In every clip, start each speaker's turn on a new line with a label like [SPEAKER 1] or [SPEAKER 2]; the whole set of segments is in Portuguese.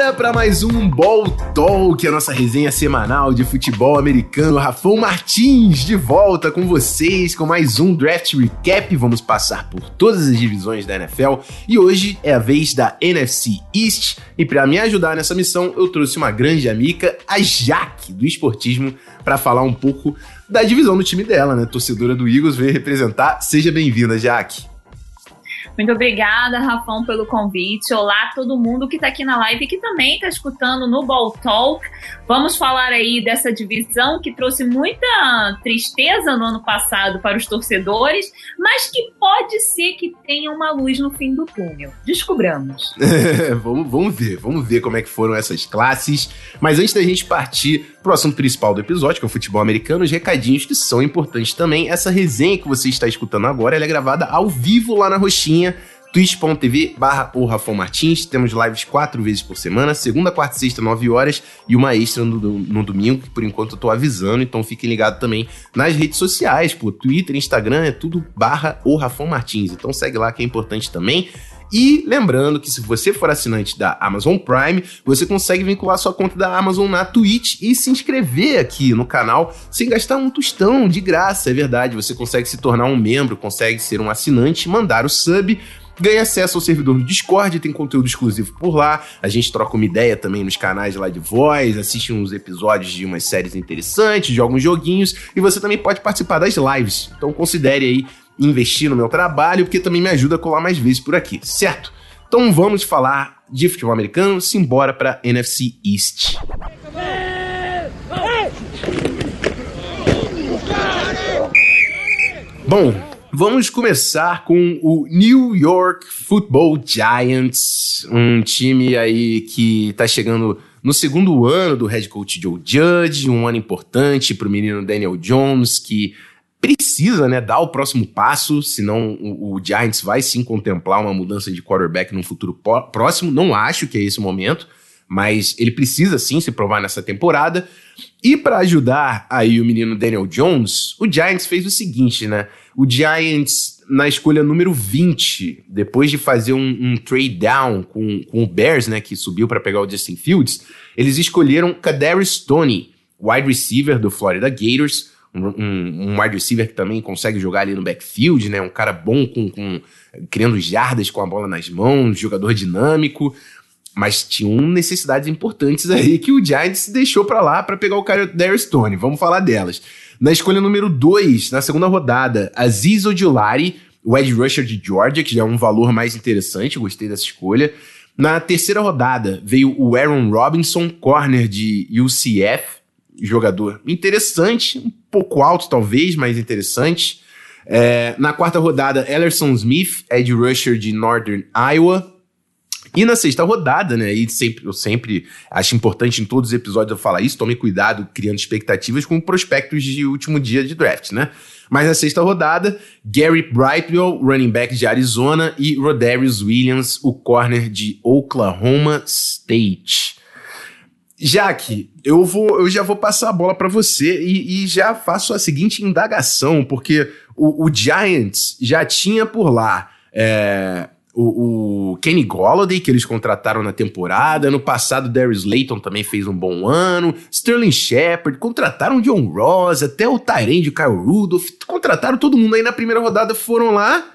[SPEAKER 1] Bora para mais um Ball Talk, a nossa resenha semanal de futebol americano. Rafão Martins de volta com vocês com mais um Draft Recap. Vamos passar por todas as divisões da NFL e hoje é a vez da NFC East. E para me ajudar nessa missão, eu trouxe uma grande amiga, a Jaque do Esportismo, para falar um pouco da divisão do time dela, né? Torcedora do Eagles veio representar. Seja bem-vinda, Jaque.
[SPEAKER 2] Muito obrigada, Rafão, pelo convite. Olá, todo mundo que está aqui na live e que também está escutando no Ball Talk. Vamos falar aí dessa divisão que trouxe muita tristeza no ano passado para os torcedores, mas que pode ser que tenha uma luz no fim do túnel. Descobramos.
[SPEAKER 1] vamos, vamos ver, vamos ver como é que foram essas classes. Mas antes da gente partir pro assunto principal do episódio, que é o futebol americano, os recadinhos que são importantes também. Essa resenha que você está escutando agora, é gravada ao vivo lá na Roxinha twitch.tv barra o Rafão Martins. Temos lives quatro vezes por semana, segunda, quarta e sexta, nove horas, e uma extra no, no domingo, que por enquanto eu tô avisando, então fiquem ligados também nas redes sociais, pô, Twitter, Instagram, é tudo barra o Rafão Martins. Então segue lá que é importante também. E lembrando que se você for assinante da Amazon Prime, você consegue vincular sua conta da Amazon na Twitch e se inscrever aqui no canal sem gastar um tostão, de graça, é verdade. Você consegue se tornar um membro, consegue ser um assinante, mandar o sub ganha acesso ao servidor no Discord, tem conteúdo exclusivo por lá. A gente troca uma ideia também nos canais lá de voz, assiste uns episódios de umas séries interessantes, joga uns joguinhos e você também pode participar das lives. Então considere aí investir no meu trabalho, porque também me ajuda a colar mais vezes por aqui, certo? Então vamos falar de futebol americano, simbora para NFC East. Bom, vamos começar com o New York Football Giants, um time aí que tá chegando no segundo ano do head coach Joe Judge, um ano importante para o menino Daniel Jones, que precisa né, dar o próximo passo, senão o, o Giants vai sim contemplar uma mudança de quarterback no futuro próximo. Não acho que é esse o momento, mas ele precisa sim se provar nessa temporada. E para ajudar aí o menino Daniel Jones, o Giants fez o seguinte, né? O Giants, na escolha número 20, depois de fazer um, um trade down com, com o Bears, né, que subiu para pegar o Justin Fields, eles escolheram Kadarius Stoney, wide receiver do Florida Gators, um, um, wide receiver que também consegue jogar ali no backfield, né? Um cara bom com, com criando jardas com a bola nas mãos, jogador dinâmico. Mas tinham necessidades importantes aí que o Giants deixou para lá para pegar o cara Darius Stone. Vamos falar delas. Na escolha número 2, na segunda rodada, Aziz Ojulari, o edge rusher de Georgia, que já é um valor mais interessante, gostei dessa escolha. Na terceira rodada, veio o Aaron Robinson, corner de UCF jogador interessante, um pouco alto talvez, mas interessante. É, na quarta rodada, Ellerson Smith, Ed rusher de Northern Iowa. E na sexta rodada, né? E sempre, eu sempre acho importante em todos os episódios eu falar isso, tome cuidado criando expectativas com prospectos de último dia de draft, né? Mas na sexta rodada, Gary Brightwell, running back de Arizona, e Rodarius Williams, o corner de Oklahoma State. Jaque, eu vou, eu já vou passar a bola para você e, e, já faço a seguinte indagação, porque o, o Giants já tinha por lá é, o, o, Kenny Golladay, que eles contrataram na temporada. Ano passado, Darius Layton também fez um bom ano. Sterling Shepard, contrataram John Ross, até o Tyrande, o Kyle Rudolph. Contrataram todo mundo aí na primeira rodada, foram lá.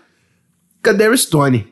[SPEAKER 1] Cadê Stone?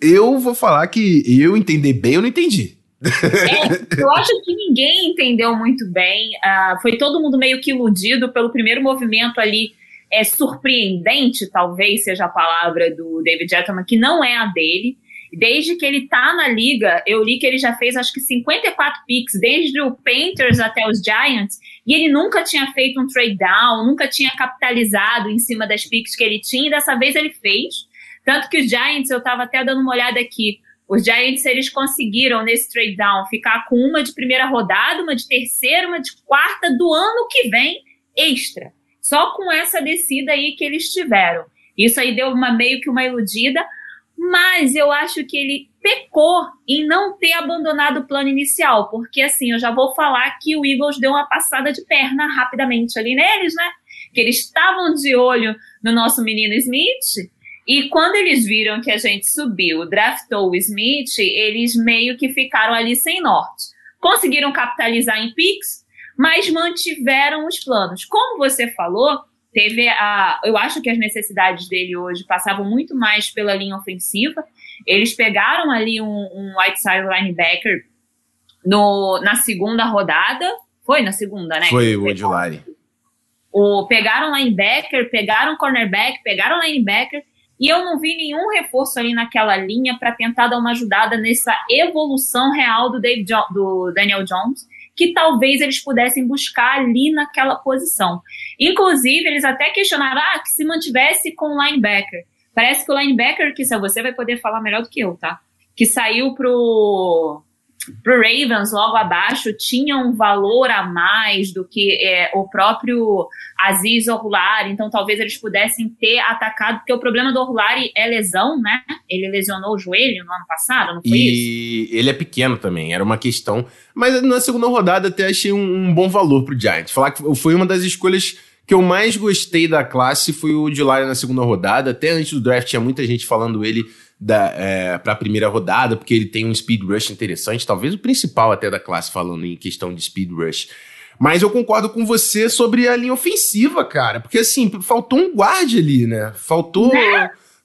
[SPEAKER 1] Eu vou falar que eu entender bem, eu não entendi.
[SPEAKER 2] É, eu acho que ninguém entendeu muito bem. Uh, foi todo mundo meio que iludido pelo primeiro movimento ali. É surpreendente, talvez seja a palavra do David Gettleman, que não é a dele. Desde que ele tá na liga, eu li que ele já fez acho que 54 picks, desde o Panthers até os Giants, e ele nunca tinha feito um trade down, nunca tinha capitalizado em cima das picks que ele tinha, e dessa vez ele fez. Tanto que os Giants, eu tava até dando uma olhada aqui, os Giants, eles conseguiram, nesse trade down, ficar com uma de primeira rodada, uma de terceira, uma de quarta do ano que vem, extra. Só com essa descida aí que eles tiveram. Isso aí deu uma meio que uma iludida, mas eu acho que ele pecou em não ter abandonado o plano inicial, porque assim, eu já vou falar que o Eagles deu uma passada de perna rapidamente ali neles, né? Que eles estavam de olho no nosso menino Smith E quando eles viram que a gente subiu, draftou o Smith, eles meio que ficaram ali sem norte. Conseguiram capitalizar em picks, mas mantiveram os planos. Como você falou, teve a. Eu acho que as necessidades dele hoje passavam muito mais pela linha ofensiva. Eles pegaram ali um, um Whiteside linebacker no, na segunda rodada. Foi na segunda, né?
[SPEAKER 1] Foi o Odilari.
[SPEAKER 2] O, pegaram linebacker, pegaram cornerback, pegaram linebacker. E eu não vi nenhum reforço ali naquela linha para tentar dar uma ajudada nessa evolução real do, Dave jo do Daniel Jones que talvez eles pudessem buscar ali naquela posição. Inclusive, eles até questionaram ah, que se mantivesse com o linebacker. Parece que o linebacker, que você vai poder falar melhor do que eu, tá? Que saiu pro para o Ravens, logo abaixo, tinha um valor a mais do que é, o próprio Aziz Orlari, então talvez eles pudessem ter atacado, porque o problema do Orlari é lesão, né? Ele lesionou o joelho no ano passado, não foi
[SPEAKER 1] e isso? E ele é pequeno também, era uma questão. Mas na segunda rodada até achei um, um bom valor para o Giants. Falar que foi uma das escolhas que eu mais gostei da classe foi o de na segunda rodada. Até antes do draft tinha muita gente falando ele é, para a primeira rodada, porque ele tem um speed rush interessante, talvez o principal até da classe, falando em questão de speed rush. Mas eu concordo com você sobre a linha ofensiva, cara, porque assim, faltou um guard ali, né? Faltou.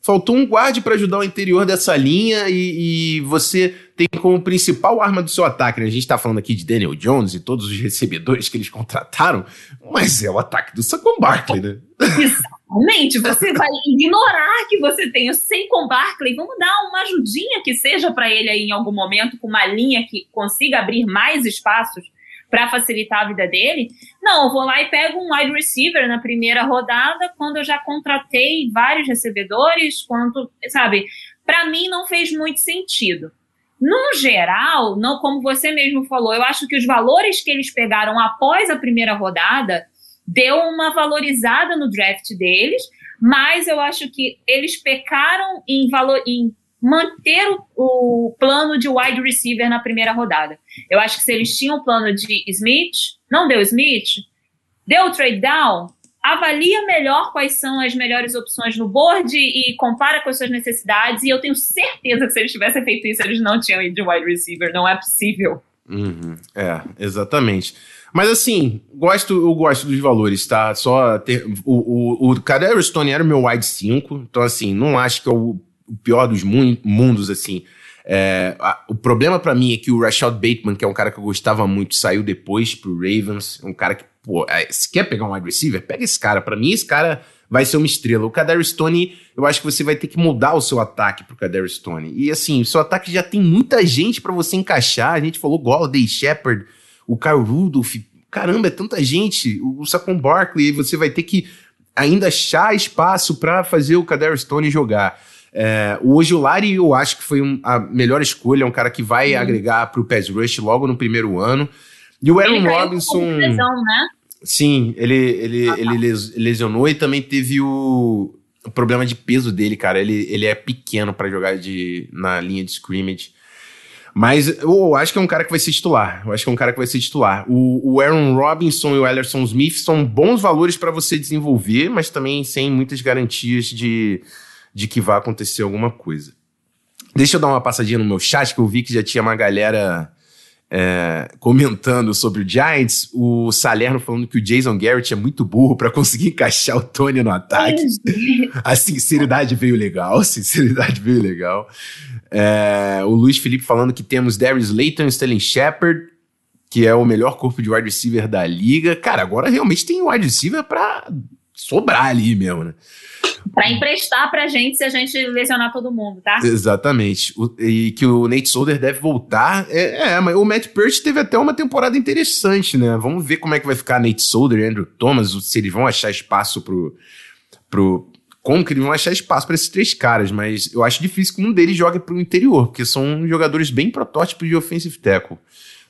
[SPEAKER 1] Faltou um guarde para ajudar o interior dessa linha e, e, você tem como principal arma do seu ataque. Né? A gente está falando aqui de Daniel Jones e todos os recebedores que eles contrataram, mas é o ataque do Saquon Barkley, né?
[SPEAKER 2] Exatamente. Você vai ignorar que você tem o Saquon Barkley. Vamos dar uma ajudinha que seja para ele aí em algum momento com uma linha que consiga abrir mais espaços para facilitar a vida dele. Não, eu vou lá e pego um wide receiver na primeira rodada, quando eu já contratei vários recebedores, quanto, sabe? Para mim não fez muito sentido. No geral, não como você mesmo falou, eu acho que os valores que eles pegaram após a primeira rodada deu uma valorizada no draft deles, mas eu acho que eles pecaram em, valor, em manter o, o, plano de wide receiver na primeira rodada. Eu acho que se eles tinham o plano de Smith, não deu Smith, deu trade down, avalia melhor quais são as melhores opções no board e compara com as suas necessidades. E eu tenho certeza que se eles tivessem feito isso, eles não tinham ido de wide receiver. Não é possível.
[SPEAKER 1] Uhum, é, exatamente. Mas assim, gosto, eu gosto dos valores, tá? Só ter, o, o, o Stone era o meu wide 5, então assim, não acho que é o o pior dos mundos, assim. É, a, o problema para mim é que o Rashad Bateman, que é um cara que eu gostava muito, saiu depois pro Ravens. Um cara que, pô, é, se quer pegar um wide receiver, pega esse cara. Para mim, esse cara vai ser uma estrela. O Kadarius Stone, eu acho que você vai ter que mudar o seu ataque pro Kadarius Stone. E assim, o seu ataque já tem muita gente para você encaixar. A gente falou Golden Shepard, o Kyle Rudolph. Caramba, é tanta gente. O, o Saquon Barkley, você vai ter que ainda achar espaço para fazer o Kadarius Stone jogar. É, o Ojulari eu acho que foi um, a melhor escolha, é um cara que vai uhum. agregar para o pass rush logo no primeiro ano. E o Aaron ele Robinson. Lesão, né? Sim, ele, ele, ah, tá. ele lesionou e também teve o, o, problema de peso dele, cara. Ele, ele é pequeno para jogar de, na linha de scrimmage. Mas eu acho que é um cara que vai ser titular. Eu acho que é um cara que vai ser titular. O, o Aaron Robinson e o Ellerson Smith são bons valores para você desenvolver, mas também sem muitas garantias de, de que vai acontecer alguma coisa. Deixa eu dar uma passadinha no meu chat, que eu vi que já tinha uma galera é, comentando sobre o Giants. O Salerno falando que o Jason Garrett é muito burro para conseguir encaixar o Tony no ataque. a sinceridade veio legal, a sinceridade veio legal. É, o Luiz Felipe falando que temos Darius Layton e Sterling Shepard, que é o melhor corpo de wide receiver da liga. Cara, agora realmente tem wide receiver para sobrar ali mesmo, né?
[SPEAKER 2] Para emprestar pra gente se a gente lesionar todo mundo, tá?
[SPEAKER 1] Exatamente. O, e que o Nate Solder deve voltar. É, é, mas o Matt Peart teve até uma temporada interessante, né? Vamos ver como é que vai ficar Nate Solder e Andrew Thomas, se eles vão achar espaço pro. pro como que eles vão achar espaço para esses três caras, mas eu acho difícil que um deles jogue pro interior, porque são jogadores bem protótipos de offensive tackle.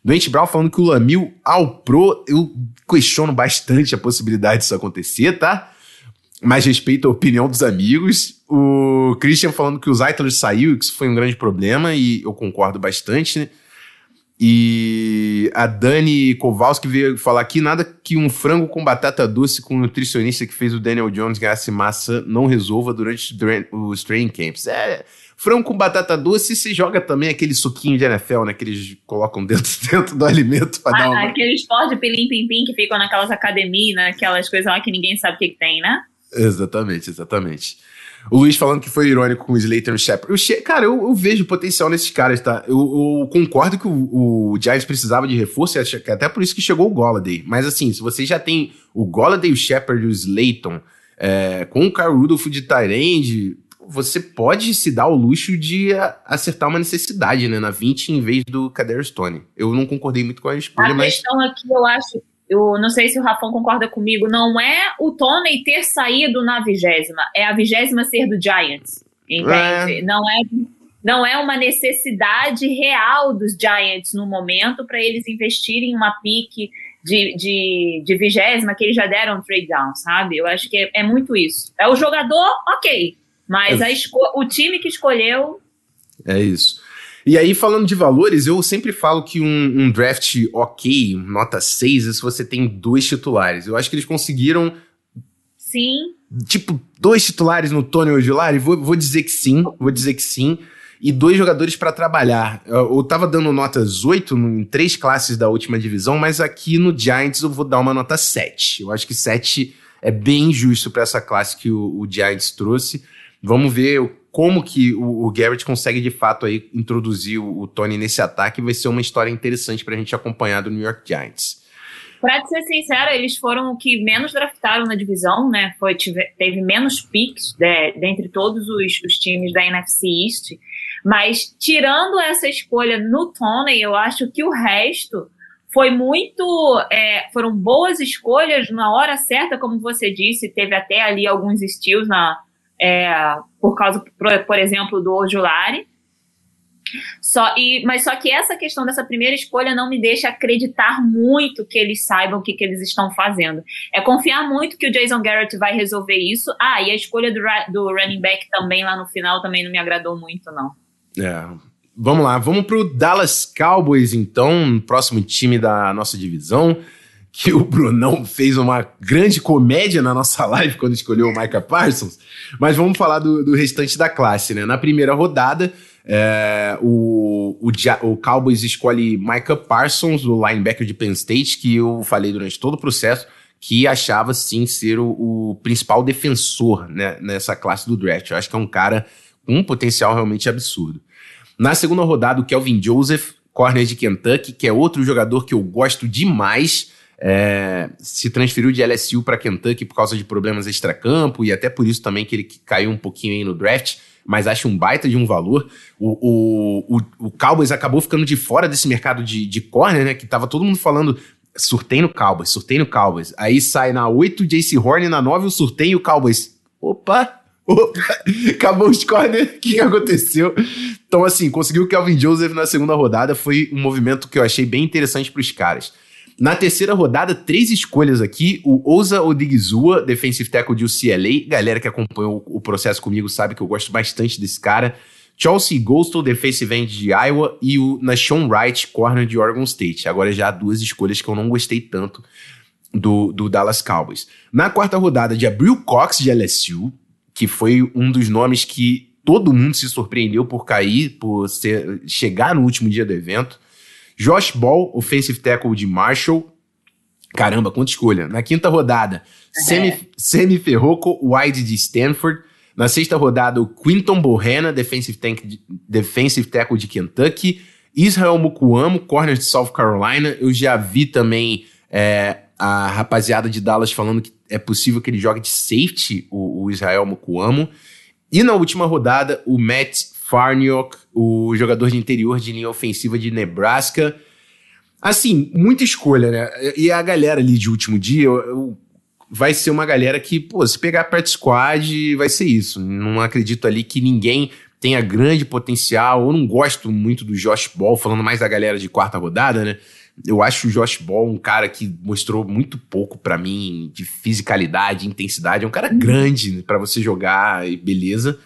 [SPEAKER 1] Doente Brown falando que o Lamil ao pro, eu questiono bastante a possibilidade disso acontecer, tá? Mais respeito à opinião dos amigos. O Christian falando que o Zeitler saiu, que isso foi um grande problema, e eu concordo bastante. E a Dani Kowalski veio falar aqui: nada que um frango com batata doce com um nutricionista que fez o Daniel Jones ganhasse massa não resolva durante os training camps. É, frango com batata doce se joga também aquele suquinho de NFL, né? Que eles colocam dentro, dentro do alimento
[SPEAKER 2] para ah, dar uma... Aqueles pó de pilim-pim-pim que ficam naquelas academias, naquelas coisas lá que ninguém sabe o que, que tem, né?
[SPEAKER 1] Exatamente, exatamente. O Luiz falando que foi irônico com o Slater e o Shepard. Cara, eu, eu, vejo potencial nesses caras, tá? Eu, eu concordo que o, o, Giants precisava de reforço, até por isso que chegou o Golladay. Mas assim, se você já tem o Golladay, o Shepard e o Slayton, é, com o Carl Rudolph de Tyrande, você pode se dar o luxo de acertar uma necessidade, né? Na 20 em vez do Kader Stone. Eu não concordei muito com a escolha, mas...
[SPEAKER 2] A questão aqui, eu acho eu não sei se o Rafão concorda comigo, não é o Tony ter saído na vigésima, é a vigésima ser do Giants, entende? É. Não é não é uma necessidade real dos Giants no momento para eles investirem em uma pique de, de, de vigésima que eles já deram um trade down, sabe? Eu acho que é, é muito isso. É o jogador, ok, mas é. o time que escolheu.
[SPEAKER 1] É isso. E aí, falando de valores, eu sempre falo que um, um draft ok, nota 6, é se você tem dois titulares. Eu acho que eles conseguiram.
[SPEAKER 2] Sim.
[SPEAKER 1] Tipo, dois titulares no Tony Ojulari? Vou, vou dizer que sim, vou dizer que sim. E dois jogadores para trabalhar. Eu, eu tava dando notas 8 em três classes da última divisão, mas aqui no Giants eu vou dar uma nota 7. Eu acho que 7 é bem justo para essa classe que o, o Giants trouxe. Vamos ver como que o, o Garrett consegue de fato aí introduzir o, o Tony nesse ataque. Vai ser uma história interessante para a gente acompanhar do New York Giants.
[SPEAKER 2] Pra ser sincera, eles foram o que menos draftaram na divisão, né? Foi, tive, teve menos picks de, dentre todos os, os, times da NFC East. Mas tirando essa escolha no Tony, eu acho que o resto foi muito. É, foram boas escolhas na hora certa, como você disse. Teve até ali alguns steals na, é, por causa, por, por, exemplo, do Ojulari. Só, e, mas só que essa questão dessa primeira escolha não me deixa acreditar muito que eles saibam o que, que eles estão fazendo. É confiar muito que o Jason Garrett vai resolver isso. Ah, e a escolha do, do running back também lá no final também não me agradou muito, não.
[SPEAKER 1] É. Vamos lá, vamos pro Dallas Cowboys, então, próximo time da nossa divisão que o Brunão fez uma grande comédia na nossa live quando escolheu o Micah Parsons, mas vamos falar do, do restante da classe, né? Na primeira rodada, é, o, o, o, Cowboys escolhe Micah Parsons, o linebacker de Penn State, que eu falei durante todo o processo, que achava sim ser o, o principal defensor né, nessa classe do draft. Eu acho que é um cara com um potencial realmente absurdo. Na segunda rodada, o Kelvin Joseph, corner de Kentucky, que é outro jogador que eu gosto demais é, se transferiu de LSU para Kentucky por causa de problemas extracampo e até por isso também que ele caiu um pouquinho aí no draft, mas acho um baita de um valor. O, o, o, o Cowboys acabou ficando de fora desse mercado de, de corner, né? Que tava todo mundo falando surtei no Cowboys, surtei no Cowboys. Aí sai na 8 JC Horn, na 9 o surtei e o Cowboys. Opa! Opa, acabou os corner, o que aconteceu? Então, assim, conseguiu o Kelvin Joseph na segunda rodada, foi um movimento que eu achei bem interessante para os caras. Na terceira rodada, três escolhas aqui. O Oza Odigizua, defensive tackle de UCLA. Galera que acompanhou o processo comigo sabe que eu gosto bastante desse cara. Chelsea Gostel, defensive end de Iowa. E o Nashon Wright, corner de Oregon State. Agora já duas escolhas que eu não gostei tanto do, do Dallas Cowboys. Na quarta rodada, de Abril Cox, de LSU, que foi um dos nomes que todo mundo se surpreendeu por cair, por ser, chegar no último dia do evento. Josh Ball, offensive tackle de Marshall. Caramba, quanta escolha. Na quinta rodada, é. Semi, Ferroco, wide de Stanford. Na sexta rodada, o Quinton Bohanna, defensive, tank, defensive tackle de Kentucky. Israel Mukuamo, corner de South Carolina. Eu já vi também é, a rapaziada de Dallas falando que é possível que ele jogue de safety, o, o Israel Mukuamo. E na última rodada, o Matt Farniok, o jogador de interior de linha ofensiva de Nebraska. Assim, muita escolha, né? E a galera ali de último dia eu, eu, vai ser uma galera que, pô, se pegar perto squad, vai ser isso. Não acredito ali que ninguém tenha grande potencial. Eu não gosto muito do Josh Ball, falando mais da galera de quarta rodada, né? Eu acho o Josh Ball um cara que mostrou muito pouco para mim de fisicalidade, intensidade. É um cara grande para você jogar e beleza.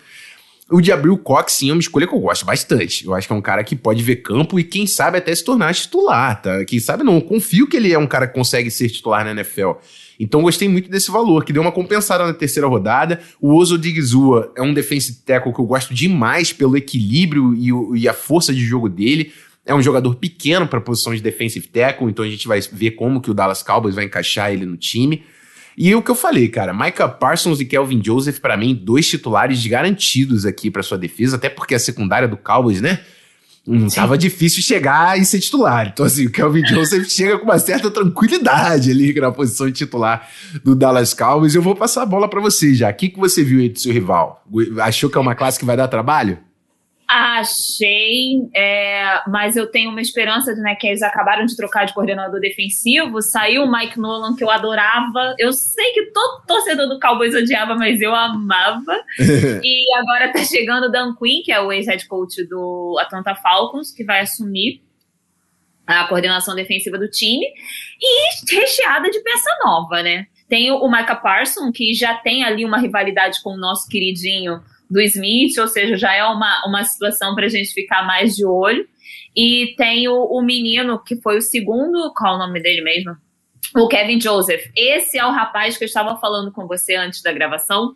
[SPEAKER 1] O de Abril Cox, sim, é uma escolha que eu gosto bastante. Eu acho que é um cara que pode ver campo e, quem sabe, até se tornar titular, tá? Quem sabe não. Eu confio que ele é um cara que consegue ser titular na NFL. Então gostei muito desse valor, que deu uma compensada na terceira rodada. O Ozo Digizua é um defensive tackle que eu gosto demais pelo equilíbrio e, e a força de jogo dele. É um jogador pequeno para a posição de defensive tackle, então a gente vai ver como que o Dallas Cowboys vai encaixar ele no time. E o que eu falei, cara, Micah Parsons e Kelvin Joseph, para mim, dois titulares garantidos aqui para sua defesa, até porque a secundária do Cowboys, né? Não tava difícil chegar e ser titular. Então, assim, o Kelvin Joseph chega com uma certa tranquilidade ali na posição de titular do Dallas Cowboys. Eu vou passar a bola para você já. O que, que você viu aí do seu rival? Achou que é uma classe que vai dar trabalho?
[SPEAKER 2] Achei, é, mas eu tenho uma esperança né, que eles acabaram de trocar de coordenador defensivo. Saiu o Mike Nolan, que eu adorava. Eu sei que todo torcedor do Cowboys odiava, mas eu amava. e agora tá chegando o Dan Quinn, que é o ex-head coach do Atlanta Falcons, que vai assumir a coordenação defensiva do time. E recheada de peça nova, né? Tem o Micah Parson, que já tem ali uma rivalidade com o nosso queridinho do Smith, ou seja, já é uma, uma situação para a gente ficar mais de olho. E tem o, o menino que foi o segundo, qual é o nome dele mesmo? O Kevin Joseph. Esse é o rapaz que eu estava falando com você antes da gravação,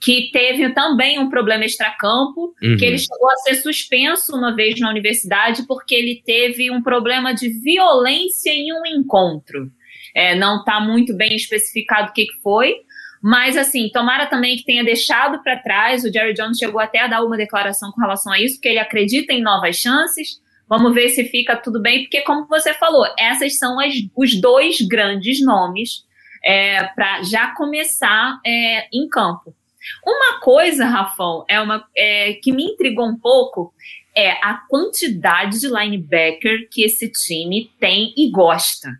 [SPEAKER 2] que teve também um problema extracampo, uhum. que ele chegou a ser suspenso uma vez na universidade porque ele teve um problema de violência em um encontro. É, não está muito bem especificado o que, que foi, mas, assim, tomara também que tenha deixado para trás. O Jerry Jones chegou até a dar uma declaração com relação a isso, porque ele acredita em novas chances. Vamos ver se fica tudo bem, porque, como você falou, essas são as, os dois grandes nomes é, para já começar é, em campo. Uma coisa, Rafão, é uma é, que me intrigou um pouco é a quantidade de linebacker que esse time tem e gosta.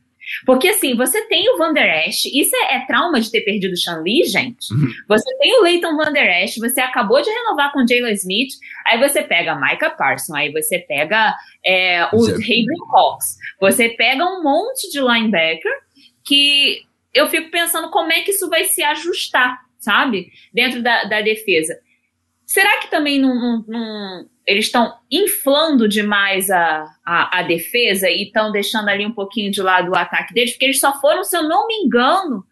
[SPEAKER 2] Porque assim, você tem o Van Der Esch, isso é, é trauma de ter perdido o Sean Lee, gente. Uhum. Você tem o Leighton Van Der Esch, você acabou de renovar com o Jalen Smith, aí você pega Micah Parson, aí você pega é, o Hayden Cox, você pega um monte de linebacker que eu fico pensando como é que isso vai se ajustar, sabe? Dentro da, da defesa. Será que também não, não, não eles estão inflando demais a, a, a defesa e estão deixando ali um pouquinho de lado o ataque deles, porque eles só foram, se eu não me engano,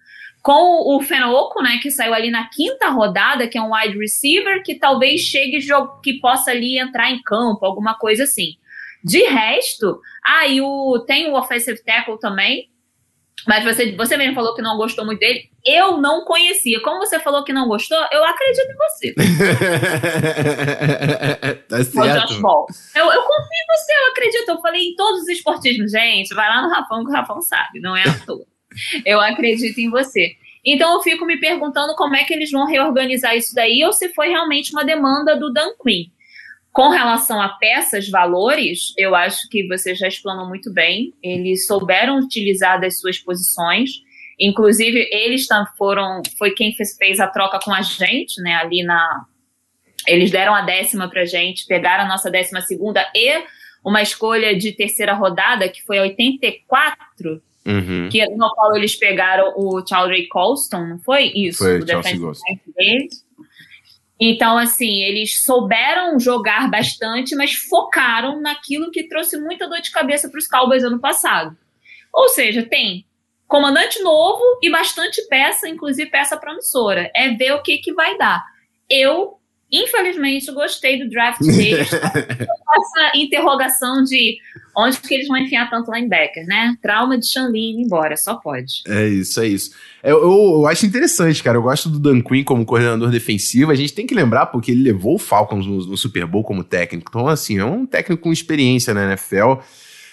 [SPEAKER 2] com o Fenoco, né, que saiu ali na quinta rodada, que é um wide receiver, que talvez chegue que possa ali entrar em campo, alguma coisa assim. De resto, aí ah, tem o offensive tackle também, mas você, você mesmo falou que não gostou muito dele. Eu não conhecia. Como você falou que não gostou, eu acredito em você.
[SPEAKER 1] tá certo.
[SPEAKER 2] Eu, eu confio em você, eu acredito. Eu falei em todos os esportismos. Gente, vai lá no Rafão que o Rafão sabe, não é à toa. eu acredito em você. Então eu fico me perguntando como é que eles vão reorganizar isso daí ou se foi realmente uma demanda do Dan Quinn. Com relação a peças, valores, eu acho que você já explanou muito bem. Eles souberam utilizar das suas posições. Inclusive, eles foram. Foi quem fez, fez a troca com a gente, né? Ali na. Eles deram a décima pra gente, pegaram a nossa décima segunda e uma escolha de terceira rodada, que foi a 84, uhum. que, no qual eles pegaram o Chaldry Colston, não foi isso?
[SPEAKER 1] Foi,
[SPEAKER 2] o
[SPEAKER 1] Chelsea deles.
[SPEAKER 2] Então, assim, eles souberam jogar bastante, mas focaram naquilo que trouxe muita dor de cabeça para os Cowboys ano passado. Ou seja, tem comandante novo e bastante peça, inclusive peça promissora. É ver o que, que vai dar. Eu Infelizmente, gostei do draft deles. Essa interrogação de onde que eles vão enfiar tanto linebacker, né? Trauma de Shanley embora, só pode.
[SPEAKER 1] É isso, é isso. Eu, eu, eu, acho interessante, cara. Eu gosto do Dan Quinn como coordenador defensivo. A gente tem que lembrar porque ele levou o Falcons no, no Super Bowl como técnico. Então, assim, é um técnico com experiência na NFL.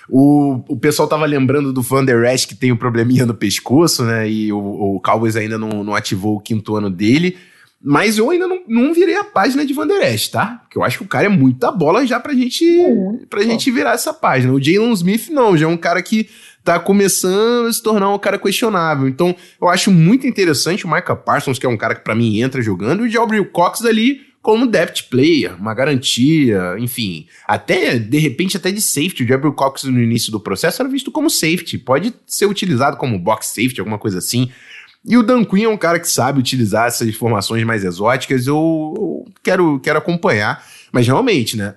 [SPEAKER 1] O, o pessoal tava lembrando do Van Der Esch que tem o um probleminha no pescoço, né? E o, o Cowboys ainda não, não ativou o quinto ano dele. Mas eu ainda não, não virei a página de Van Der Esch, tá? Porque eu acho que o cara é muita bola já pra gente, uhum. pra gente virar essa página. O Jalen Smith não, já é um cara que tá começando a se tornar um cara questionável. Então, eu acho muito interessante o Micah Parsons, que é um cara que para mim entra jogando, e o Jalbril Cox ali como depth player, uma garantia, enfim, até de repente até de safety. O Jalbril Cox no início do processo era visto como safety, pode ser utilizado como box safety, alguma coisa assim. E o Dan Quinn é um cara que sabe utilizar essas formações mais exóticas. Eu, eu quero, quero acompanhar. Mas realmente, né?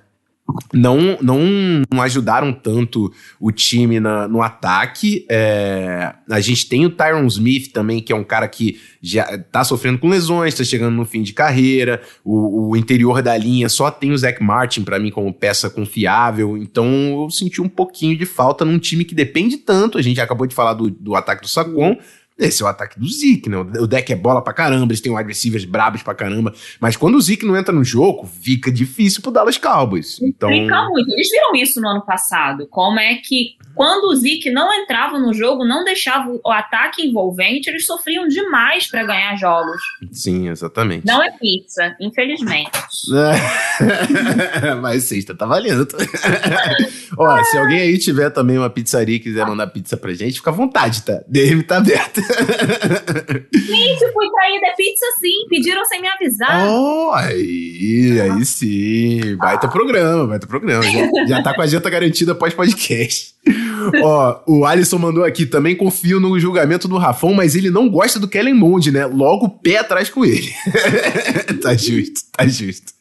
[SPEAKER 1] não, não ajudaram tanto o time na, no ataque. É, a gente tem o Tyron Smith também, que é um cara que já tá sofrendo com lesões, tá chegando no fim de carreira. O, o interior da linha só tem o Zach Martin para mim como peça confiável. Então eu senti um pouquinho de falta num time que depende tanto. A gente acabou de falar do, do ataque do Sacon. Esse é o ataque do Zeke, né? O deck é bola pra caramba, eles têm wide receivers brabos pra caramba. Mas quando o Zeke não entra no jogo, fica difícil pro Dallas Cowboys. Então...
[SPEAKER 2] Fica muito. Eles viram isso no ano passado. Como é que quando o Zeke não entrava no jogo, não deixava o ataque envolvente, eles sofriam demais para ganhar jogos.
[SPEAKER 1] Sim, exatamente.
[SPEAKER 2] Não é pizza, infelizmente.
[SPEAKER 1] Mas sexta tá valendo. Ó, se alguém aí tiver também uma pizzaria e quiser mandar pizza pra gente, fica à vontade, tá? DM tá aberto.
[SPEAKER 2] Gente, fui traída é pizza sim, pediram sem me avisar.
[SPEAKER 1] Oh, aí, aí sim. Baita programa, baita programa. Já, já tá com a janta garantida pós-podcast. Ó, o Alisson mandou aqui, também confio no julgamento do Rafão, mas ele não gosta do Kellen Mond, né? Logo pé atrás com ele. tá justo, tá justo.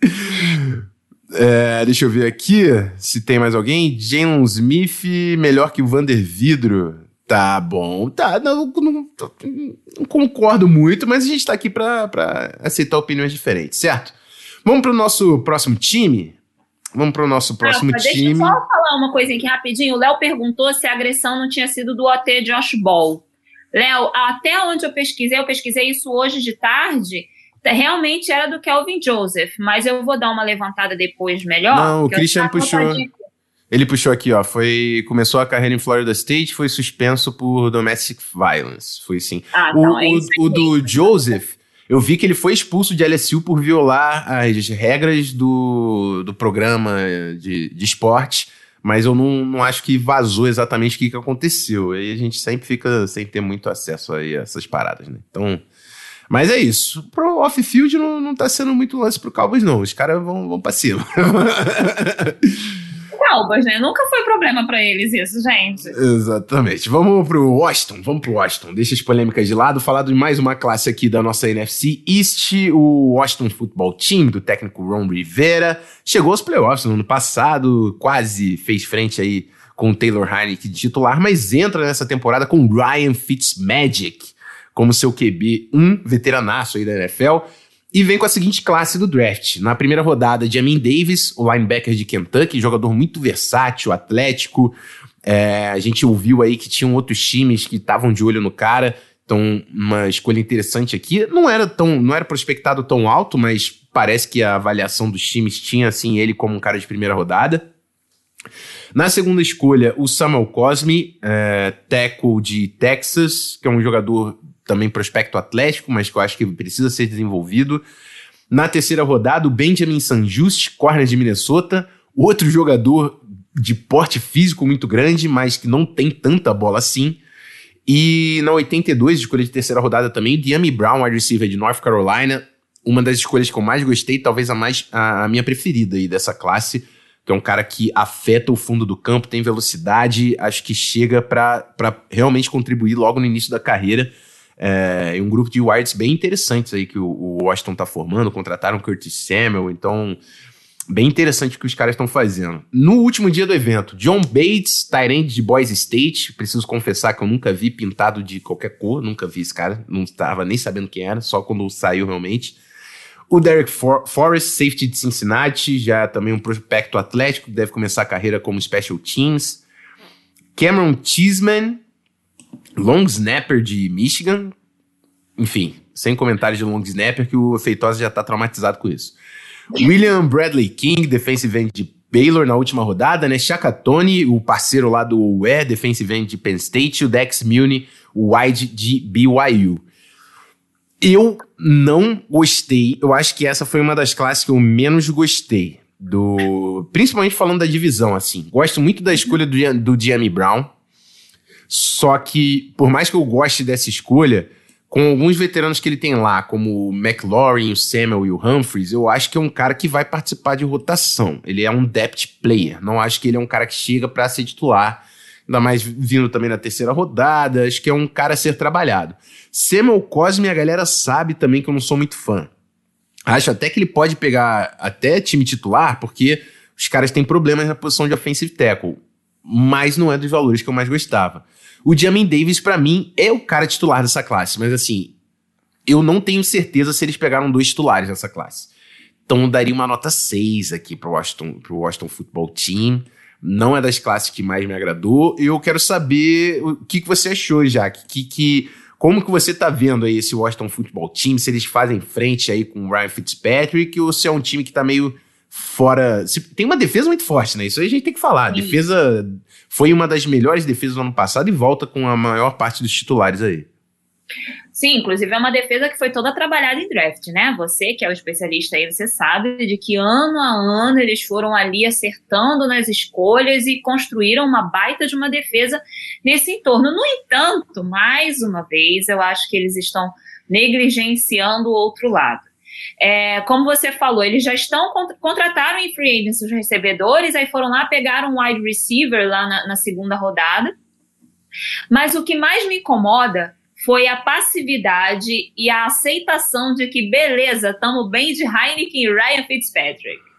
[SPEAKER 1] É, deixa eu ver aqui se tem mais alguém. Jalen Smith melhor que o Vander Vidro. Tá bom, tá. Não, não, não, concordo muito, mas a gente tá aqui pra, pra aceitar opiniões diferentes, certo? Vamos pro nosso próximo time? Vamos pro nosso próximo time. Deixa eu
[SPEAKER 2] só falar uma coisa aqui rapidinho. O Léo perguntou se a agressão não tinha sido do OT Josh Ball. Léo, até onde eu pesquisei, eu pesquisei isso hoje de tarde, realmente era do Kelvin Joseph, mas eu vou dar uma levantada depois melhor.
[SPEAKER 1] Não, o Christian puxou. Ele puxou aqui, ó. Foi, começou a carreira em Florida State, foi suspenso por domestic violence. Foi sim. Ah, o, é o, o do Joseph, eu vi que ele foi expulso de LSU por violar as regras do, do programa de, de esporte, mas eu não, não acho que vazou exatamente o que, que aconteceu. Aí a gente sempre fica sem ter muito acesso a essas paradas, né? Então. Mas é isso. Pro off-field não, não tá sendo muito lance pro Cowboys, não. Os caras vão, vão pra cima.
[SPEAKER 2] Cowboys, né? Nunca foi problema para eles isso, gente.
[SPEAKER 1] Exatamente. Vamos pro Washington, vamos pro Washington. Deixa as polêmicas de lado, falar de mais uma classe aqui da nossa NFC East, o Washington Football Team, do técnico Ron Rivera. Chegou aos playoffs no ano passado, quase fez frente aí com o Taylor Heineke de titular, mas entra nessa temporada com Ryan Fitzmagic como seu QB, um veteranaço aí da NFL e vem com a seguinte classe do draft. Na primeira rodada, Jamin Davis, o linebacker de Kentucky, jogador muito versátil, atlético. É, a gente ouviu aí que tinham outros times que estavam de olho no cara. Então, uma escolha interessante aqui. Não era tão, não era prospectado tão alto, mas parece que a avaliação dos times tinha assim ele como um cara de primeira rodada. Na segunda escolha, o Samuel Cosme, é, tackle de Texas, que é um jogador também prospecto atlético, mas que eu acho que precisa ser desenvolvido. Na terceira rodada, o Benjamin Sanjust, corner de Minnesota, outro jogador de porte físico muito grande, mas que não tem tanta bola assim. E na 82, escolha de terceira rodada também, o Diami Brown, wide receiver de North Carolina, uma das escolhas que eu mais gostei, talvez a, mais, a, a minha preferida aí dessa classe, que é um cara que afeta o fundo do campo, tem velocidade, acho que chega para realmente contribuir logo no início da carreira. É, um grupo de wides bem interessantes aí que o, o Washington tá formando, contrataram Curtis Samuel, então bem interessante o que os caras estão fazendo. No último dia do evento, John Bates, Tyrande de Boise State, preciso confessar que eu nunca vi pintado de qualquer cor, nunca vi esse cara, não estava nem sabendo quem era, só quando saiu realmente. O Derek For Forrest, safety de Cincinnati, já também um prospecto atlético, deve começar a carreira como special teams. Cameron Cheeseman, long snapper de Michigan. Enfim, sem comentários de long snapper, que o Feitosa já tá traumatizado com isso. William Bradley King, defensive end de Baylor na última rodada, né? Shaka Tony, o parceiro lá do UE, defensive end de Penn State, o Dex Mune, o wide de BYU. Eu não gostei, eu acho que essa foi uma das classes que eu menos gostei. Do, principalmente falando da divisão, assim. Gosto muito da escolha do, do Jamie Brown. Só que, por mais que eu goste dessa escolha, com alguns veteranos que ele tem lá, como o McLaurin, o Samuel e o Humphreys, eu acho que é um cara que vai participar de rotação. Ele é um depth player. Não acho que ele é um cara que chega para ser titular. ainda mais vindo também na terceira rodada. Acho que é um cara a ser trabalhado. Samuel Cosme, a galera sabe também que eu não sou muito fã. Acho até que ele pode pegar até time titular, porque os caras têm problemas na posição de offensive tackle. Mas não é dos valores que eu mais gostava. O Jamin Davis, para mim, é o cara titular dessa classe. Mas assim, eu não tenho certeza se eles pegaram dois titulares nessa classe. Então eu daria uma nota 6 aqui pro Washington, pro Washington Football Team. Não é das classes que mais me agradou. Eu quero saber o que, que você achou, Jack. Que, que, como que você tá vendo aí esse Washington Football Team? Se eles fazem frente aí com o Ryan Fitzpatrick ou se é um time que tá meio fora. Se, tem uma defesa muito forte, né? Isso aí a gente tem que falar. A defesa foi uma das melhores defesas do ano passado e volta com a maior parte dos titulares aí.
[SPEAKER 2] Sim, inclusive é uma defesa que foi toda trabalhada em draft, né? Você, que é o especialista aí, você sabe de que ano a ano eles foram ali acertando nas escolhas e construíram uma baita de uma defesa nesse entorno. No entanto, mais uma vez, eu acho que eles estão negligenciando o outro lado. É, como você falou, eles já estão contrataram em free agents os recebedores, aí foram lá pegaram um wide receiver lá na, na segunda rodada. Mas o que mais me incomoda foi a passividade e a aceitação de que, beleza, estamos bem de Heineken e Ryan Fitzpatrick.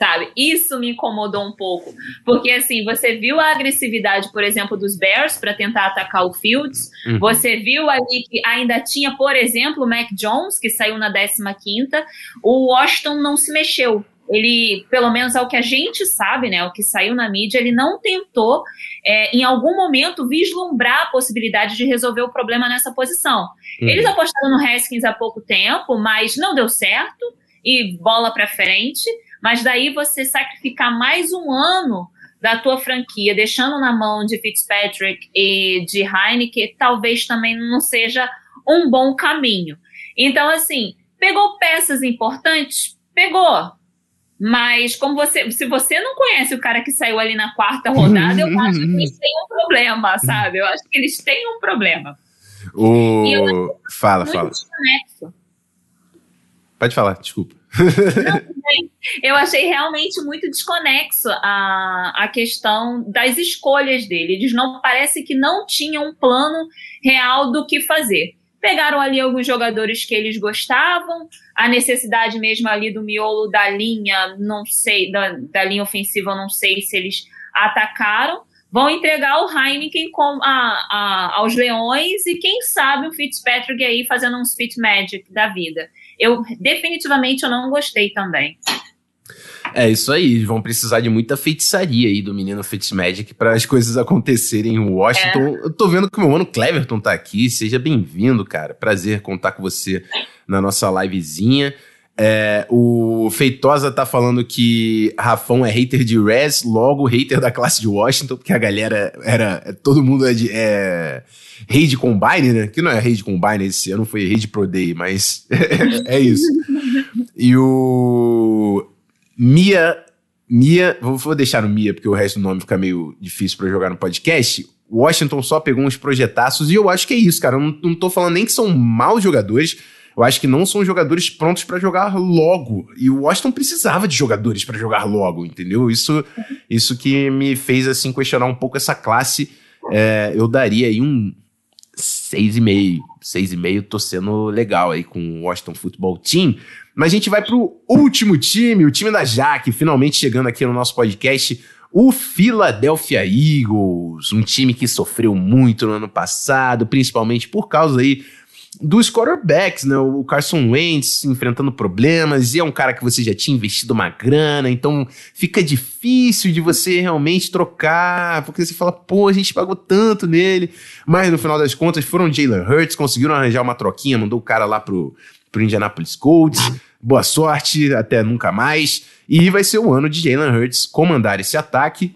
[SPEAKER 2] Sabe? Isso me incomodou um pouco. Porque, assim, você viu a agressividade, por exemplo, dos Bears para tentar atacar o Fields. Uhum. Você viu ali que ainda tinha, por exemplo, o Mac Jones, que saiu na 15. O Washington não se mexeu ele, pelo menos é o que a gente sabe, né, o que saiu na mídia, ele não tentou, é, em algum momento, vislumbrar a possibilidade de resolver o problema nessa posição. Uhum. Eles apostaram no Haskins há pouco tempo, mas não deu certo, e bola para frente, mas daí você sacrificar mais um ano da tua franquia, deixando na mão de Fitzpatrick e de Heineken, talvez também não seja um bom caminho. Então, assim, pegou peças importantes? Pegou. Mas como você, se você não conhece o cara que saiu ali na quarta rodada, eu acho que eles têm um problema, sabe? Eu acho que eles têm um problema.
[SPEAKER 1] O... Fala, fala. Desconexo. Pode falar, desculpa. Não,
[SPEAKER 2] eu achei realmente muito desconexo a, a questão das escolhas dele. Eles não parece que não tinham um plano real do que fazer. Pegaram ali alguns jogadores que eles gostavam, a necessidade mesmo ali do miolo da linha, não sei, da, da linha ofensiva, não sei se eles atacaram. Vão entregar o Heineken com, a, a, aos Leões e quem sabe o Fitzpatrick aí fazendo uns fit magic da vida. Eu definitivamente eu não gostei também.
[SPEAKER 1] É isso aí, vão precisar de muita feitiçaria aí do menino Fitzmagic para as coisas acontecerem em Washington. É. Eu tô vendo que o meu mano Cleverton tá aqui, seja bem-vindo, cara. Prazer contar com você na nossa livezinha. É, o Feitosa tá falando que Rafão é hater de Rez, logo hater da classe de Washington, porque a galera era. Todo mundo é, de, é rei de Combine, né? Que não é rei de Combine esse ano, foi rei de Pro Day, mas é isso. E o Mia. Mia, vou, vou deixar no Mia, porque o resto do nome fica meio difícil para jogar no podcast. Washington só pegou uns projetaços e eu acho que é isso, cara. Eu não, não tô falando nem que são maus jogadores. Eu acho que não são jogadores prontos para jogar logo. E o Washington precisava de jogadores para jogar logo, entendeu? Isso, isso que me fez assim questionar um pouco essa classe. É, eu daria aí um 6,5. 6,5 tô sendo legal aí com o Washington Football Team. Mas a gente vai pro último time, o time da Jaque, finalmente chegando aqui no nosso podcast, o Philadelphia Eagles, um time que sofreu muito no ano passado, principalmente por causa aí dos quarterbacks, né? O Carson Wentz enfrentando problemas, e é um cara que você já tinha investido uma grana, então fica difícil de você realmente trocar, porque você fala, pô, a gente pagou tanto nele, mas no final das contas foram Jalen Hurts, conseguiram arranjar uma troquinha, mandou o cara lá pro, pro Indianapolis Colts, boa sorte, até nunca mais, e vai ser o ano de Jalen Hurts comandar esse ataque,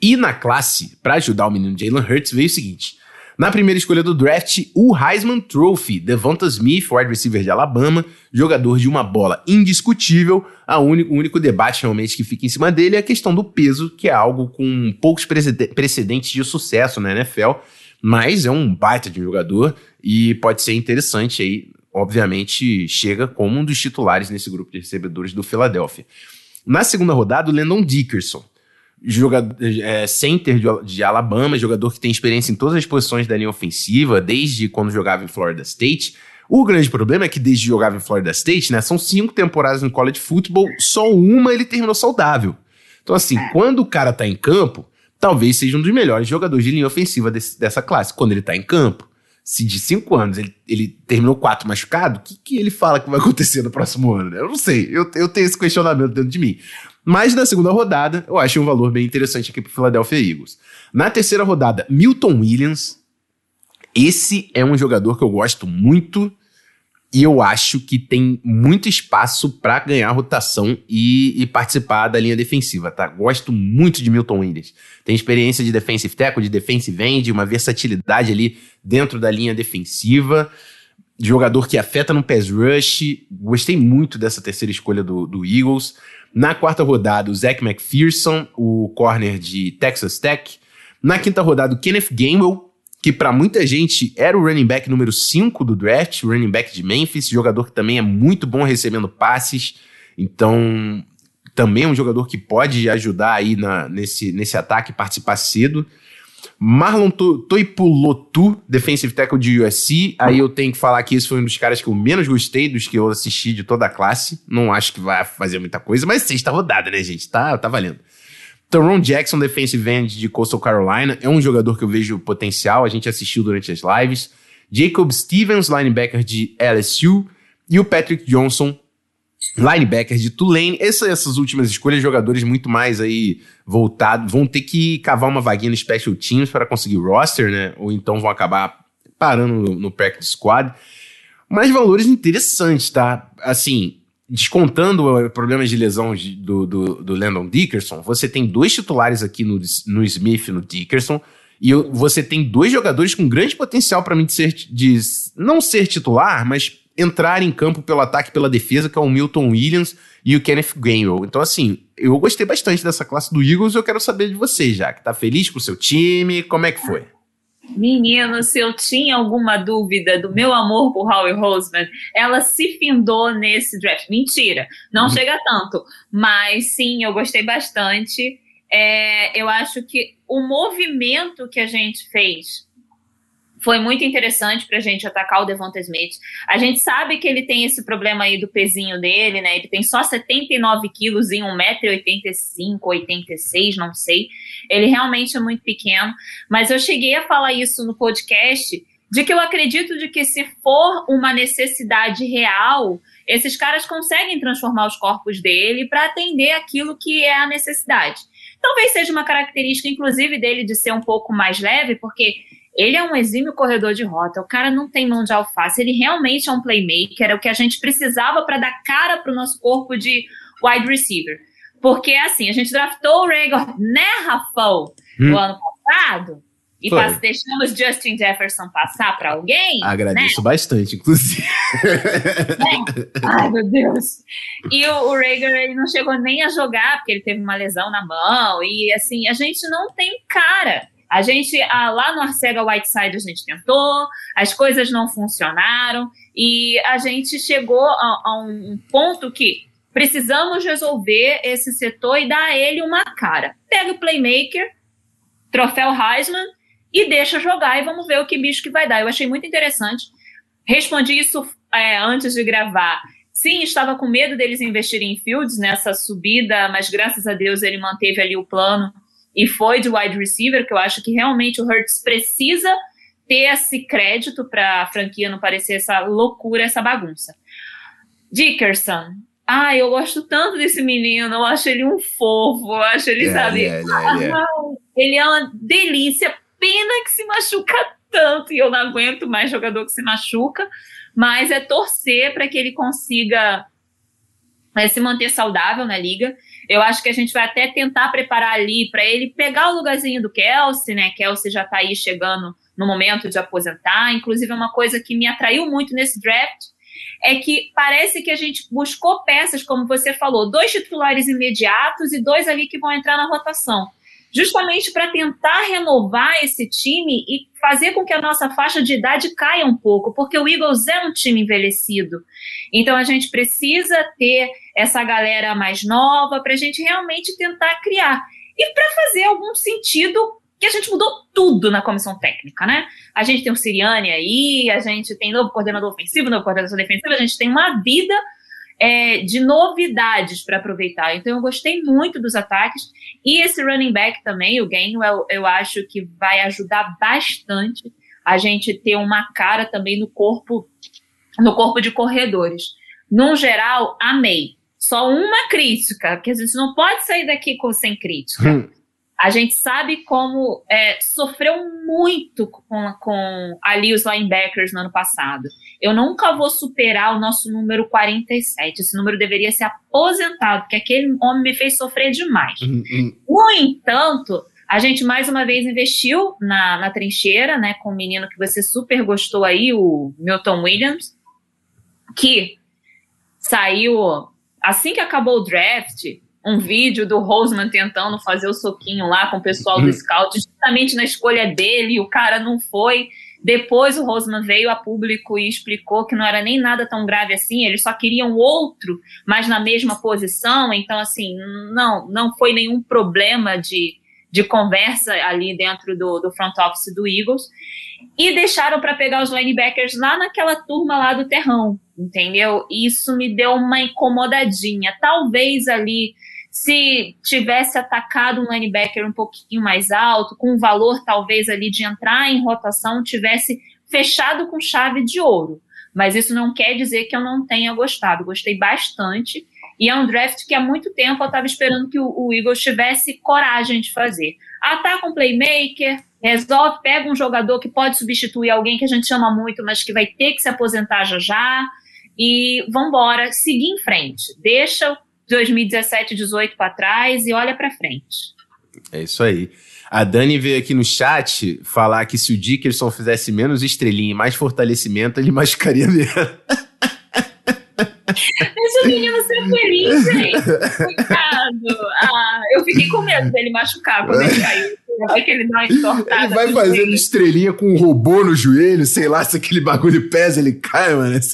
[SPEAKER 1] e na classe, para ajudar o menino Jalen Hurts, veio o seguinte... Na primeira escolha do draft, o Heisman Trophy, Devonta Smith, wide receiver de Alabama, jogador de uma bola indiscutível. Único, o único debate realmente que fica em cima dele é a questão do peso, que é algo com poucos precedentes de sucesso na NFL, mas é um baita de jogador e pode ser interessante aí. Obviamente, chega como um dos titulares nesse grupo de recebedores do Philadelphia. Na segunda rodada, o Landon Dickerson jogador, é, center de, de, Alabama, jogador que tem experiência em todas as posições da linha ofensiva, desde quando jogava em Florida State. O grande problema é que desde que jogava em Florida State, né, são cinco temporadas no college football, só uma ele terminou saudável. Então, assim, quando o cara tá em campo, talvez seja um dos melhores jogadores de linha ofensiva desse, dessa classe, quando ele tá em campo. Se de cinco anos ele, ele terminou quatro machucado, o que, que ele fala que vai acontecer no próximo ano? Né? Eu não sei, eu, eu tenho esse questionamento dentro de mim. Mas na segunda rodada, eu achei um valor bem interessante aqui pro Philadelphia Eagles. Na terceira rodada, Milton Williams. Esse é um jogador que eu gosto muito e eu acho que tem muito espaço para ganhar rotação e, e, participar da linha defensiva, tá? Gosto muito de Milton Williams. Tem experiência de defensive tackle, de defensive end, uma versatilidade ali dentro da linha defensiva. Jogador que afeta no pass rush. Gostei muito dessa terceira escolha do, do Eagles. Na quarta rodada, o Zach McPherson, o corner de Texas Tech. Na quinta rodada, o Kenneth Gainwell, que para muita gente era o running back número 5 do draft, o running back de Memphis, jogador que também é muito bom recebendo passes. Então, também é um jogador que pode ajudar aí na, nesse, nesse ataque participar cedo. Marlon Toipulotu, defensive tackle de USC. Aí eu tenho que falar que esse foi um dos caras que eu menos gostei dos que eu assisti de toda a classe. Não acho que vai fazer muita coisa, mas sexta rodada, né, gente? Tá, tá valendo. Teron Jackson, defensive end de Coastal Carolina, é um jogador que eu vejo potencial. A gente assistiu durante as lives. Jacob Stevens, linebacker de LSU. E o Patrick Johnson, linebacker de Tulane. Essa, essas últimas escolhas, jogadores muito mais aí voltados, vão ter que cavar uma vaguinha no Special Teams para conseguir roster, né? Ou então vão acabar parando no, no practice squad. Mas valores interessantes, tá? Assim, descontando problemas de lesão do, do, do Landon Dickerson, você tem dois titulares aqui no, no Smith e no Dickerson. E você tem dois jogadores com grande potencial para mim de ser de não ser titular, mas entrar em campo pelo ataque e pela defesa, que é o Milton Williams e o Kenneth Gainwell. Então, assim, eu gostei bastante dessa classe do Eagles eu quero saber de você, já que tá feliz com o seu time, como é que foi?
[SPEAKER 2] Menino, se eu tinha alguma dúvida do meu amor por Howie Roseman, ela se findou nesse draft. Mentira, não uhum. chega tanto. Mas sim, eu gostei bastante. É, eu acho que o movimento que a gente fez foi muito interessante para a gente atacar o Devonta Smith. A gente sabe que ele tem esse problema aí do pezinho dele, né? Ele tem só 79 quilos em 1,85m, 86, não sei. Ele realmente é muito pequeno. Mas eu cheguei a falar isso no podcast, de que eu acredito de que se for uma necessidade real, esses caras conseguem transformar os corpos dele para atender aquilo que é a necessidade. Talvez seja uma característica, inclusive, dele de ser um pouco mais leve, porque ele é um exímio corredor de rota. O cara não tem mão de alface. Ele realmente é um playmaker. É o que a gente precisava para dar cara para o nosso corpo de wide receiver. Porque, assim, a gente draftou o Rager, né, Rafão, hum. no ano passado. E pass, deixamos Justin Jefferson passar para alguém.
[SPEAKER 1] Agradeço né? bastante, inclusive.
[SPEAKER 2] É. Ai, meu Deus. E o, o Rager, ele não chegou nem a jogar, porque ele teve uma lesão na mão. E, assim, a gente não tem cara. A gente, ah, lá no Arcega Whiteside, a gente tentou, as coisas não funcionaram e a gente chegou a, a um ponto que precisamos resolver esse setor e dar a ele uma cara. Pega o playmaker, troféu Heisman e deixa jogar e vamos ver o que bicho que vai dar. Eu achei muito interessante. Respondi isso é, antes de gravar. Sim, estava com medo deles investirem em Fields nessa subida, mas graças a Deus ele manteve ali o plano e foi de wide receiver, que eu acho que realmente o Hurts precisa ter esse crédito para a franquia não parecer essa loucura, essa bagunça. Dickerson. Ah, eu gosto tanto desse menino, eu acho ele um fofo, eu acho ele, yeah, sabe? Yeah, yeah, ah, ele é uma delícia, pena que se machuca tanto, e eu não aguento mais jogador que se machuca, mas é torcer para que ele consiga é, se manter saudável na liga. Eu acho que a gente vai até tentar preparar ali para ele pegar o lugarzinho do Kelsey, né? Kelsey já está aí chegando no momento de aposentar. Inclusive, uma coisa que me atraiu muito nesse draft é que parece que a gente buscou peças, como você falou, dois titulares imediatos e dois ali que vão entrar na rotação justamente para tentar renovar esse time e fazer com que a nossa faixa de idade caia um pouco, porque o Eagles é um time envelhecido. Então a gente precisa ter essa galera mais nova para a gente realmente tentar criar. e para fazer algum sentido que a gente mudou tudo na comissão técnica, né? A gente tem o Siriane aí, a gente tem novo coordenador ofensivo, novo coordenador defensivo, a gente tem uma vida é, de novidades para aproveitar. Então eu gostei muito dos ataques e esse running back também, o Gainwell, eu acho que vai ajudar bastante a gente ter uma cara também no corpo no corpo de corredores. No geral, amei. Só uma crítica, porque a gente não pode sair daqui com, sem crítica. Hum. A gente sabe como é, sofreu muito com, com ali os linebackers no ano passado. Eu nunca vou superar o nosso número 47. Esse número deveria ser aposentado, porque aquele homem me fez sofrer demais. Hum, hum. No entanto, a gente mais uma vez investiu na, na trincheira, né, com o menino que você super gostou aí, o Milton Williams, que saiu assim que acabou o draft, um vídeo do Roseman tentando fazer o soquinho lá com o pessoal do uhum. scout, justamente na escolha dele, e o cara não foi. Depois o Roseman veio a público e explicou que não era nem nada tão grave assim, eles só queriam outro, mas na mesma posição. Então, assim, não, não foi nenhum problema de, de conversa ali dentro do, do front office do Eagles. E deixaram para pegar os linebackers lá naquela turma lá do terrão, entendeu? Isso me deu uma incomodadinha. Talvez ali se tivesse atacado um linebacker um pouquinho mais alto, com um valor talvez ali de entrar em rotação, tivesse fechado com chave de ouro. Mas isso não quer dizer que eu não tenha gostado. Gostei bastante. E é um draft que há muito tempo eu estava esperando que o, o Eagles tivesse coragem de fazer. Ataca um playmaker, resolve, pega um jogador que pode substituir alguém que a gente chama muito, mas que vai ter que se aposentar já já. E vambora, seguir em frente. Deixa 2017, 18 para trás e olha para frente.
[SPEAKER 1] É isso aí. A Dani veio aqui no chat falar que se o Dickerson fizesse menos estrelinha e mais fortalecimento, ele machucaria mesmo.
[SPEAKER 2] Deixa o menino ser feliz, gente. Coitado. Ah, eu fiquei com medo dele machucar quando ele caiu. Vai que ele dá uma entortada.
[SPEAKER 1] Ele vai fazendo joelho. estrelinha com um robô no joelho, sei lá, se aquele bagulho pesa, ele cai, mano.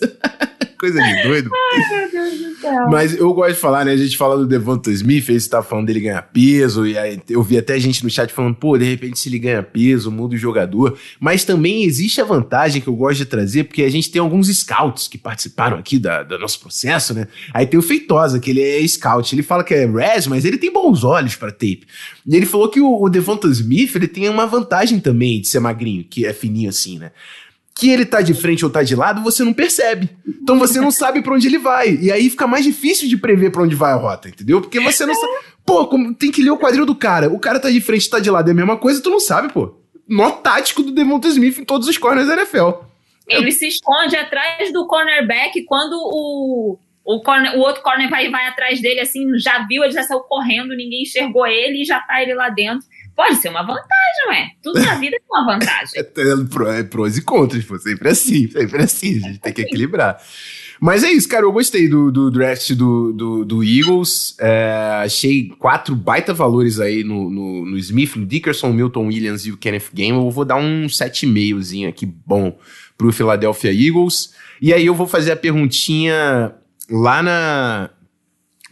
[SPEAKER 1] Coisa de doido. Ai, meu Deus do céu. Mas eu gosto de falar, né? A gente fala do Devonta Smith, você tá falando dele ganhar peso, e aí eu vi até gente no chat falando, pô, de repente se ele ganha peso, muda o jogador. Mas também existe a vantagem que eu gosto de trazer, porque a gente tem alguns scouts que participaram aqui da, do nosso processo, né? Aí tem o Feitosa, que ele é scout. Ele fala que é res, mas ele tem bons olhos para tape. E ele falou que o, o Devonta Smith, ele tem uma vantagem também de ser magrinho, que é fininho assim, né? que ele tá de frente ou tá de lado, você não percebe. Então você não sabe para onde ele vai. E aí fica mais difícil de prever para onde vai a rota, entendeu? Porque você não sabe. Pô, como, tem que ler o quadril do cara. O cara tá de frente, tá de lado, é a mesma coisa, tu não sabe, pô. Nó tático do Devonta Smith em todos os corners da NFL.
[SPEAKER 2] Ele Eu... se esconde atrás do cornerback quando o, o, corner, o outro corner vai, vai atrás dele, assim, já viu, ele já saiu correndo, ninguém enxergou ele e já tá ele lá dentro. Pode ser uma vantagem, ué. Tudo na vida é uma vantagem.
[SPEAKER 1] é, é prós e contras, pô. Sempre assim, sempre assim. A gente tem que equilibrar. Mas é isso, cara. Eu gostei do, do draft do, do, do Eagles. É, achei quatro baita valores aí no, no, no, Smith, no Dickerson, Milton Williams e o Kenneth Game. Eu vou dar um 7,5zinho aqui bom pro Philadelphia Eagles. E aí eu vou fazer a perguntinha lá na,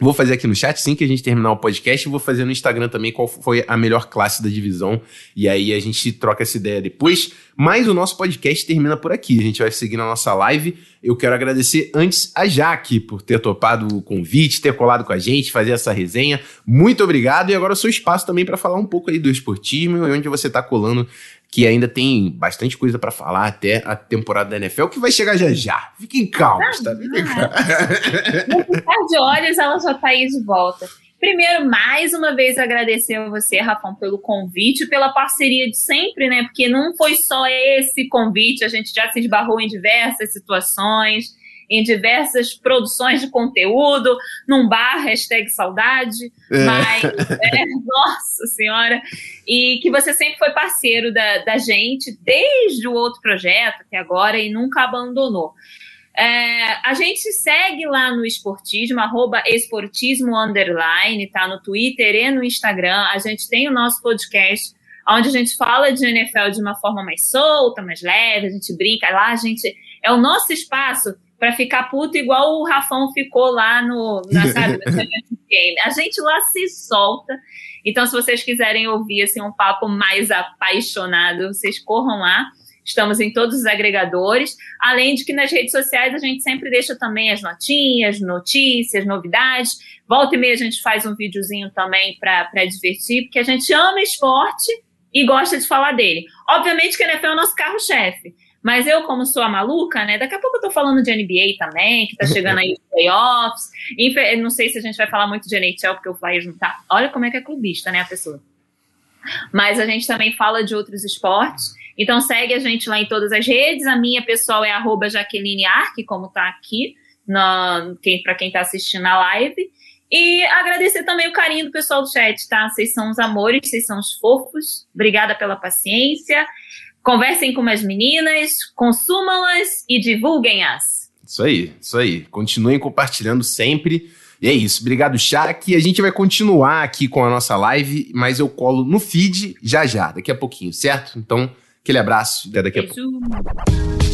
[SPEAKER 1] Vou fazer aqui no chat, sim, que a gente terminar o podcast, vou fazer no Instagram também qual foi a melhor classe da divisão. E aí a gente troca essa ideia depois. Mas o nosso podcast termina por aqui. A gente vai seguir na nossa live. Eu quero agradecer antes a Jaque por ter topado o convite, ter colado com a gente, fazer essa resenha. Muito obrigado. E agora o seu espaço também para falar um pouco aí do esportismo e onde você está colando que ainda tem bastante coisa para falar até a temporada da NFL, que vai chegar já já. Fiquem calmos, tá? Fiquem
[SPEAKER 2] calmos. de olhos, ela já tá aí de volta. Primeiro, mais uma vez agradecer a você, Rafão, pelo convite, pela parceria de sempre, né? Porque não foi só esse convite, a gente já se esbarrou em diversas situações em diversas produções de conteúdo, num bar, hashtag saudade, é. mas, é, nossa senhora, e que você sempre foi parceiro da, da gente, desde o outro projeto até agora, e nunca abandonou. É, a gente segue lá no Esportismo, arroba esportismo underline, tá no Twitter e no Instagram. A gente tem o nosso podcast, onde a gente fala de NFL de uma forma mais solta, mais leve, a gente brinca lá, a gente é o nosso espaço para ficar puto igual o Rafão ficou lá no, na, sabe. A gente lá se solta Então, se vocês quiserem ouvir assim, um papo mais apaixonado, vocês corram lá. Estamos em todos os agregadores, além de que nas redes sociais a gente sempre deixa também as notinhas, notícias, novidades. Volta e meia a gente faz um videozinho também para divertir, porque a gente ama esporte e gosta de falar dele. Obviamente que a NFL é o nosso carro-chefe, mas eu, como sou a maluca, né? Daqui a pouco eu tô falando de NBA também, que tá chegando aí os playoffs. Não sei se a gente vai falar muito de NHL, porque o Flyers não tá. Olha como é que é clubista, né, a pessoa. Mas a gente também fala de outros esportes. Então segue a gente lá em todas as redes. A minha pessoal é arroba Jaqueline Arque, como tá aqui, para quem tá assistindo a live. E agradecer também o carinho do pessoal do chat, tá? Vocês são os amores, vocês são os fofos. Obrigada pela paciência. Conversem com as meninas, consumam-as e divulguem-as.
[SPEAKER 1] Isso aí, isso aí. Continuem compartilhando sempre. E é isso. Obrigado, Shaq. A gente vai continuar aqui com a nossa live, mas eu colo no feed já já, daqui a pouquinho, certo? Então, aquele abraço. Até daqui a pouco.